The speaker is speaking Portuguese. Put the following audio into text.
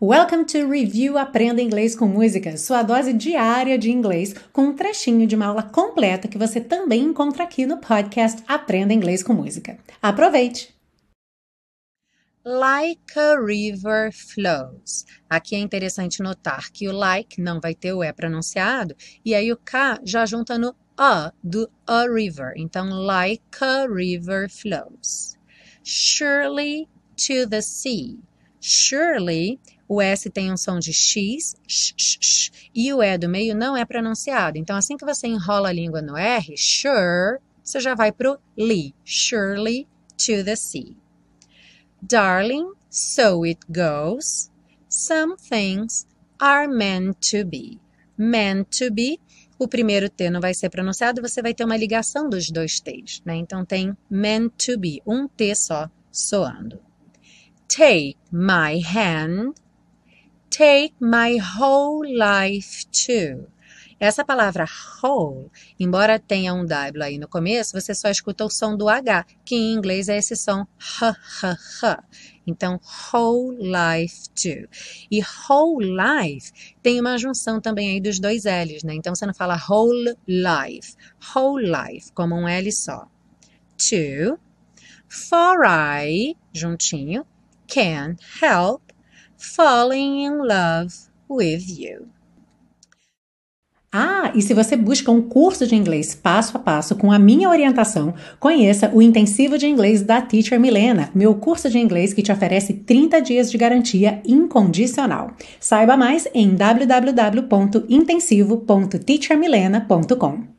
Welcome to Review Aprenda Inglês com Música, sua dose diária de inglês, com um trechinho de uma aula completa que você também encontra aqui no podcast Aprenda Inglês com Música. Aproveite! Like a river flows. Aqui é interessante notar que o like não vai ter o E pronunciado, e aí o K já junta no A do a river. Então, like a river flows. Surely to the sea. Surely o S tem um som de X, sh, sh, sh, e o E do meio não é pronunciado. Então, assim que você enrola a língua no R, sure, você já vai para o li. Surely to the sea. Darling, so it goes. Some things are meant to be. Meant to be. O primeiro T não vai ser pronunciado, você vai ter uma ligação dos dois T's, né? Então tem meant to be, um T só soando. Take my hand take my whole life too. Essa palavra whole, embora tenha um W aí no começo, você só escuta o som do H, que em inglês é esse som h, h, h. Então, whole life too. E whole life tem uma junção também aí dos dois L's, né? Então, você não fala whole life, whole life, como um L só. To, for I, juntinho, can help falling in love with you. Ah, e se você busca um curso de inglês passo a passo com a minha orientação, conheça o Intensivo de Inglês da Teacher Milena, meu curso de inglês que te oferece 30 dias de garantia incondicional. Saiba mais em www.intensivo.teachermilena.com.